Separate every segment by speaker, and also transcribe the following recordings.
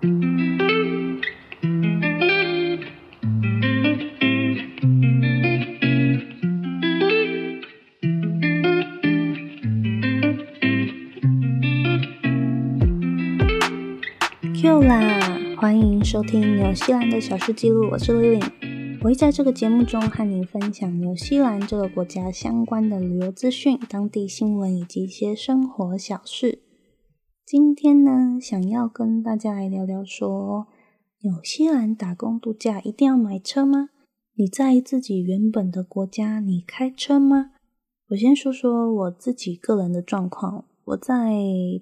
Speaker 1: Q 啦！欢迎收听纽西兰的小事记录，我是 Lily。我会在这个节目中和您分享纽西兰这个国家相关的旅游资讯、当地新闻以及一些生活小事。今天呢，想要跟大家来聊聊说，纽西兰打工度假一定要买车吗？你在自己原本的国家，你开车吗？我先说说我自己个人的状况。我在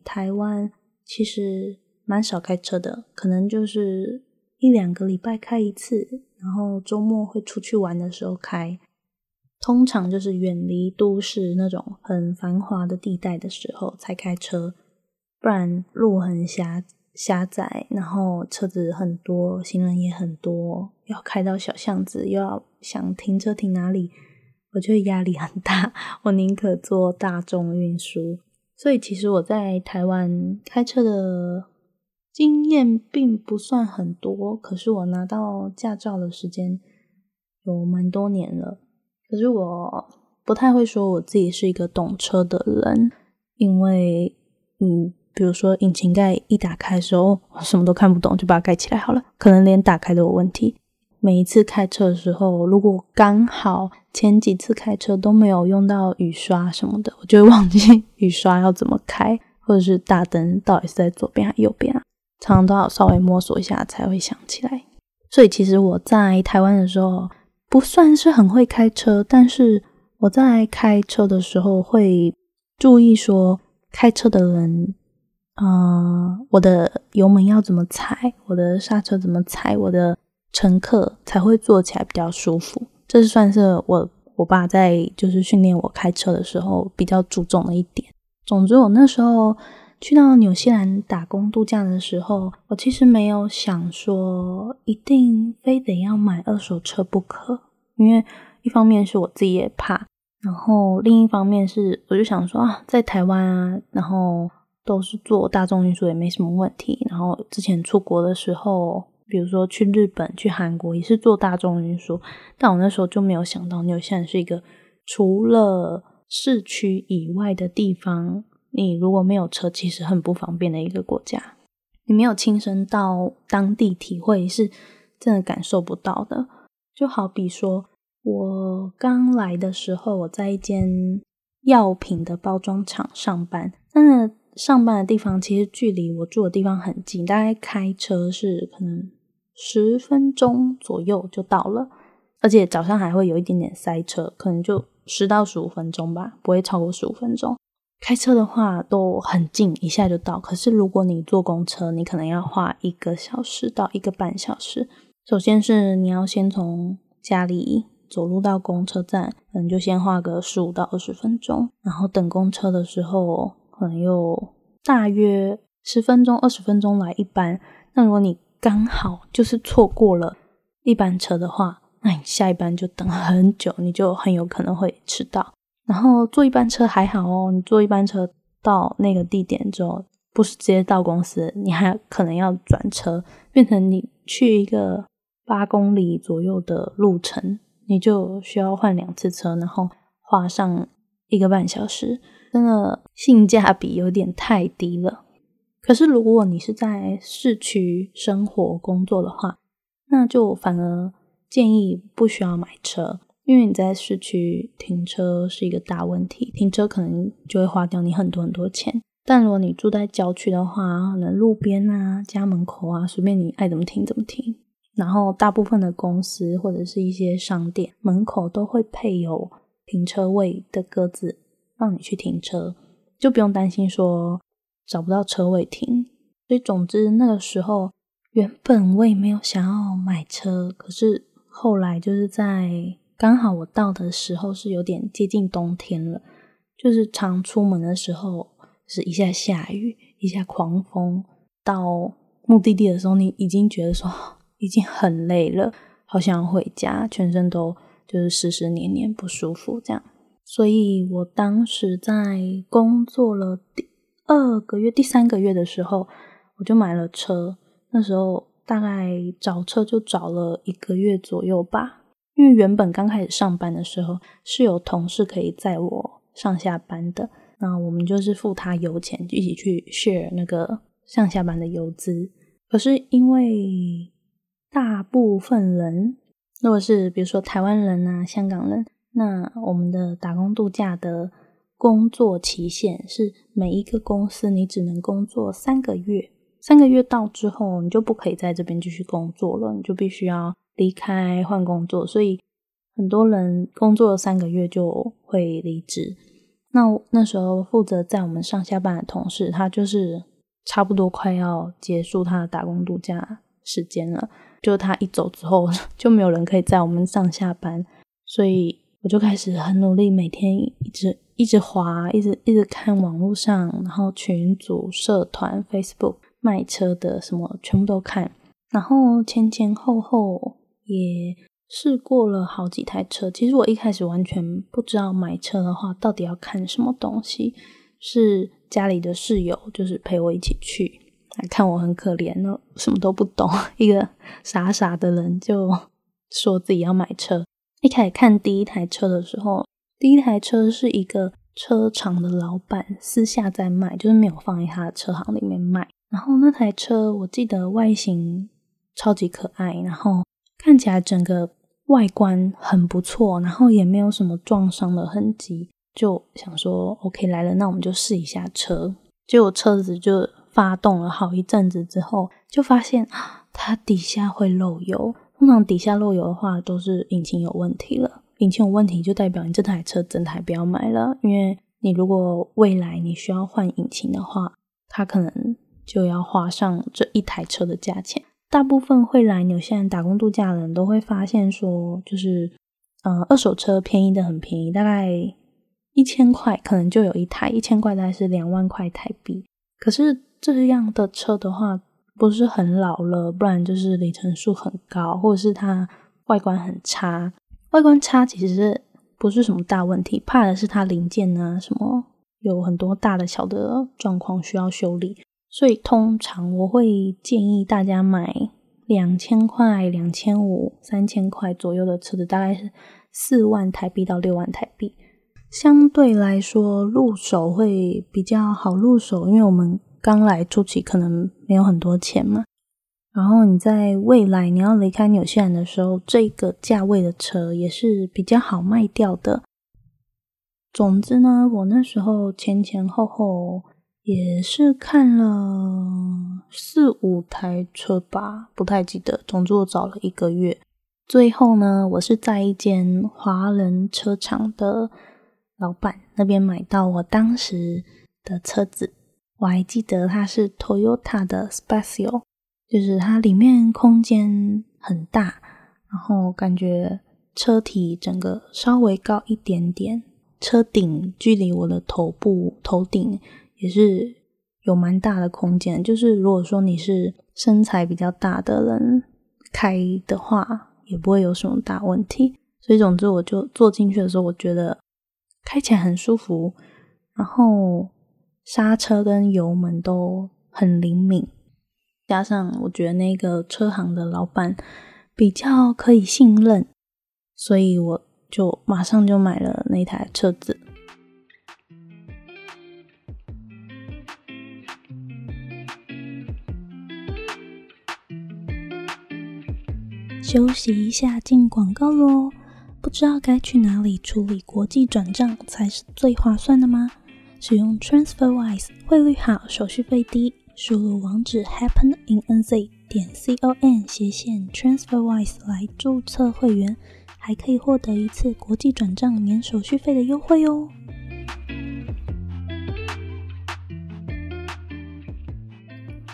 Speaker 1: 台湾其实蛮少开车的，可能就是一两个礼拜开一次，然后周末会出去玩的时候开。通常就是远离都市那种很繁华的地带的时候才开车，不然路很狭狭窄，然后车子很多，行人也很多，要开到小巷子，又要想停车停哪里，我觉得压力很大。我宁可坐大众运输。所以其实我在台湾开车的经验并不算很多，可是我拿到驾照的时间有蛮多年了。可是我不太会说我自己是一个懂车的人，因为嗯，比如说引擎盖一打开的时候，我什么都看不懂，就把它盖起来好了，可能连打开都有问题。每一次开车的时候，如果刚好前几次开车都没有用到雨刷什么的，我就会忘记雨刷要怎么开，或者是大灯到底是在左边还是右边啊？常常都要稍微摸索一下才会想起来。所以其实我在台湾的时候不算是很会开车，但是我在开车的时候会注意说开车的人，嗯，我的油门要怎么踩，我的刹车怎么踩，我的。乘客才会坐起来比较舒服，这是算是我我爸在就是训练我开车的时候比较注重的一点。总之，我那时候去到纽西兰打工度假的时候，我其实没有想说一定非得要买二手车不可，因为一方面是我自己也怕，然后另一方面是我就想说啊，在台湾啊，然后都是坐大众运输也没什么问题，然后之前出国的时候。比如说去日本、去韩国也是坐大众运输，但我那时候就没有想到纽西兰是一个除了市区以外的地方，你如果没有车，其实很不方便的一个国家。你没有亲身到当地体会，是真的感受不到的。就好比说，我刚来的时候，我在一间药品的包装厂上班，那上班的地方其实距离我住的地方很近，大概开车是可能。十分钟左右就到了，而且早上还会有一点点塞车，可能就十到十五分钟吧，不会超过十五分钟。开车的话都很近，一下就到。可是如果你坐公车，你可能要花一个小时到一个半小时。首先是你要先从家里走路到公车站，可能就先花个十五到二十分钟。然后等公车的时候，可能有大约十分钟、二十分钟来一班。那如果你刚好就是错过了一班车的话，那你下一班就等很久，你就很有可能会迟到。然后坐一班车还好哦，你坐一班车到那个地点之后，不是直接到公司，你还可能要转车，变成你去一个八公里左右的路程，你就需要换两次车，然后花上一个半小时，真的性价比有点太低了。可是，如果你是在市区生活工作的话，那就反而建议不需要买车，因为你在市区停车是一个大问题，停车可能就会花掉你很多很多钱。但如果你住在郊区的话，可能路边啊、家门口啊，随便你爱怎么停怎么停。然后，大部分的公司或者是一些商店门口都会配有停车位的格子，让你去停车，就不用担心说。找不到车位停，所以总之那个时候，原本我也没有想要买车，可是后来就是在刚好我到的时候是有点接近冬天了，就是常出门的时候是一下下雨，一下狂风，到目的地的时候，你已经觉得说已经很累了，好想要回家，全身都就是湿湿黏黏不舒服这样，所以我当时在工作了第。二个月，第三个月的时候，我就买了车。那时候大概找车就找了一个月左右吧。因为原本刚开始上班的时候是有同事可以载我上下班的，那我们就是付他油钱，一起去 share 那个上下班的油资。可是因为大部分人，如果是比如说台湾人啊、香港人，那我们的打工度假的工作期限是每一个公司你只能工作三个月，三个月到之后你就不可以在这边继续工作了，你就必须要。离开换工作，所以很多人工作了三个月就会离职。那那时候负责在我们上下班的同事，他就是差不多快要结束他的打工度假时间了。就他一走之后，就没有人可以在我们上下班，所以我就开始很努力，每天一直一直滑，一直一直看网络上，然后群组、社团、Facebook 卖车的什么全部都看，然后前前后后。也试过了好几台车，其实我一开始完全不知道买车的话到底要看什么东西，是家里的室友就是陪我一起去，看我很可怜，那什么都不懂，一个傻傻的人就说自己要买车。一开始看第一台车的时候，第一台车是一个车厂的老板私下在卖，就是没有放在他的车行里面卖。然后那台车我记得外形超级可爱，然后。看起来整个外观很不错，然后也没有什么撞伤的痕迹，就想说 OK 来了，那我们就试一下车。结果车子就发动了好一阵子之后，就发现它底下会漏油。通常底下漏油的话，都是引擎有问题了。引擎有问题就代表你这台车整台不要买了，因为你如果未来你需要换引擎的话，它可能就要花上这一台车的价钱。大部分会来纽西兰打工度假的人都会发现说，就是，呃，二手车便宜的很便宜，大概一千块可能就有一台，一千块大概是两万块台币。可是这样的车的话，不是很老了，不然就是里程数很高，或者是它外观很差。外观差其实不是什么大问题，怕的是它零件啊，什么有很多大的小的状况需要修理。所以通常我会建议大家买两千块、两千五、三千块左右的车子，大概是四万台币到六万台币，相对来说入手会比较好入手，因为我们刚来初期可能没有很多钱嘛。然后你在未来你要离开纽西兰的时候，这个价位的车也是比较好卖掉的。总之呢，我那时候前前后后。也是看了四五台车吧，不太记得。总之我找了一个月，最后呢，我是在一间华人车厂的老板那边买到我当时的车子。我还记得它是 Toyota 的 Special，就是它里面空间很大，然后感觉车体整个稍微高一点点，车顶距离我的头部头顶。也是有蛮大的空间，就是如果说你是身材比较大的人开的话，也不会有什么大问题。所以总之，我就坐进去的时候，我觉得开起来很舒服，然后刹车跟油门都很灵敏，加上我觉得那个车行的老板比较可以信任，所以我就马上就买了那台车子。休息一下，进广告喽！不知道该去哪里处理国际转账才是最划算的吗？使用 TransferWise，汇率好，手续费低。输入网址 happeninNZ 点 com 斜线 TransferWise 来注册会员，还可以获得一次国际转账免手续费的优惠哦。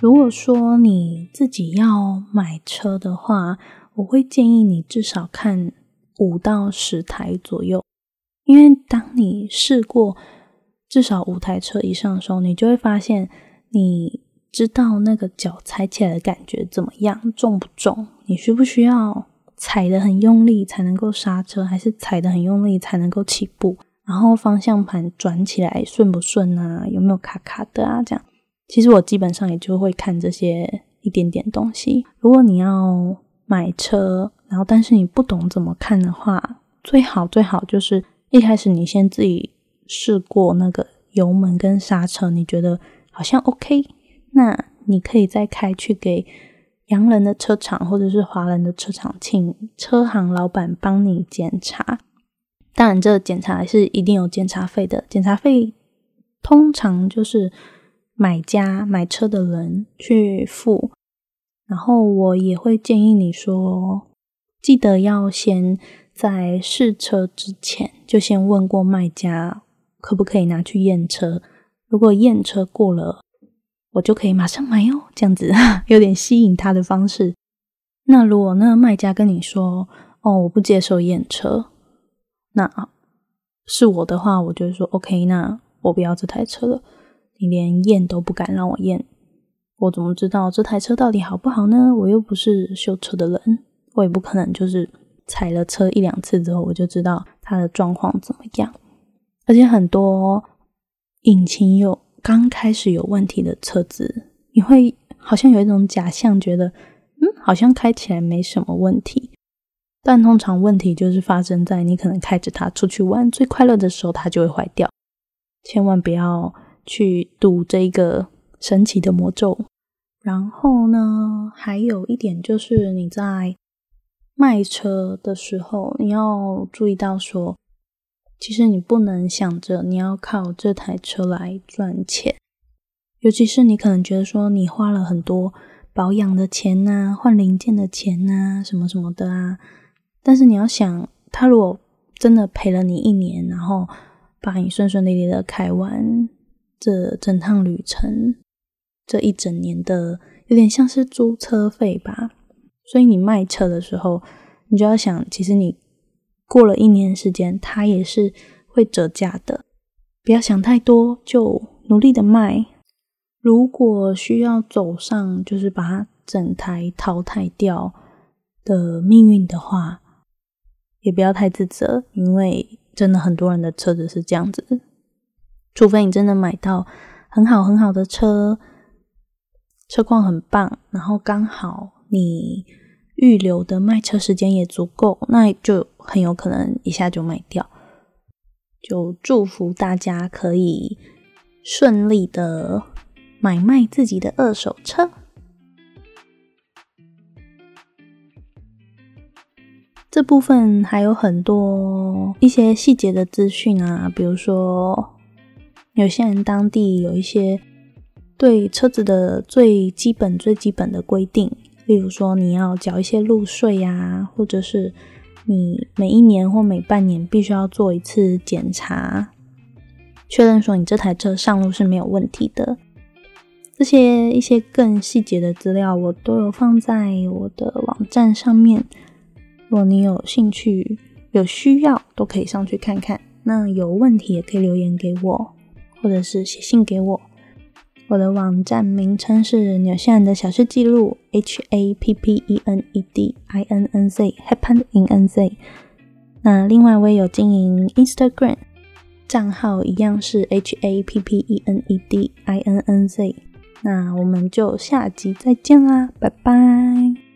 Speaker 1: 如果说你自己要买车的话，我会建议你至少看五到十台左右，因为当你试过至少五台车以上的时候，你就会发现，你知道那个脚踩起来的感觉怎么样，重不重？你需不需要踩的很用力才能够刹车，还是踩的很用力才能够起步？然后方向盘转起来顺不顺啊？有没有卡卡的啊？这样，其实我基本上也就会看这些一点点东西。如果你要买车，然后但是你不懂怎么看的话，最好最好就是一开始你先自己试过那个油门跟刹车，你觉得好像 OK，那你可以再开去给洋人的车厂或者是华人的车厂，请车行老板帮你检查。当然，这检查是一定有检查费的，检查费通常就是买家买车的人去付。然后我也会建议你说，记得要先在试车之前就先问过卖家可不可以拿去验车。如果验车过了，我就可以马上买哦。这样子 有点吸引他的方式。那如果那个卖家跟你说，哦，我不接受验车。那是我的话，我就说 OK，那我不要这台车了。你连验都不敢让我验，我怎么知道这台车到底好不好呢？我又不是修车的人，我也不可能就是踩了车一两次之后我就知道它的状况怎么样。而且很多引擎有刚开始有问题的车子，你会好像有一种假象，觉得嗯，好像开起来没什么问题。但通常问题就是发生在你可能开着它出去玩最快乐的时候，它就会坏掉。千万不要去赌这个神奇的魔咒。然后呢，还有一点就是你在卖车的时候，你要注意到说，其实你不能想着你要靠这台车来赚钱。尤其是你可能觉得说，你花了很多保养的钱呐，换零件的钱呐，什么什么的啊。但是你要想，他如果真的陪了你一年，然后把你顺顺利利的开完这整趟旅程，这一整年的有点像是租车费吧。所以你卖车的时候，你就要想，其实你过了一年时间，它也是会折价的。不要想太多，就努力的卖。如果需要走上就是把整台淘汰掉的命运的话，也不要太自责，因为真的很多人的车子是这样子。除非你真的买到很好很好的车，车况很棒，然后刚好你预留的卖车时间也足够，那就很有可能一下就卖掉。就祝福大家可以顺利的买卖自己的二手车。这部分还有很多一些细节的资讯啊，比如说有些人当地有一些对车子的最基本、最基本的规定，例如说你要缴一些路税呀，或者是你每一年或每半年必须要做一次检查，确认说你这台车上路是没有问题的。这些一些更细节的资料，我都有放在我的网站上面。如果你有兴趣、有需要，都可以上去看看。那有问题也可以留言给我，或者是写信给我。我的网站名称是纽西兰的小事记录，H A P P E N E D I N N Z，Happened in N Z。那另外我也有经营 Instagram 账号，一样是 H A P P E N E D I N N Z。那我们就下集再见啦，拜拜。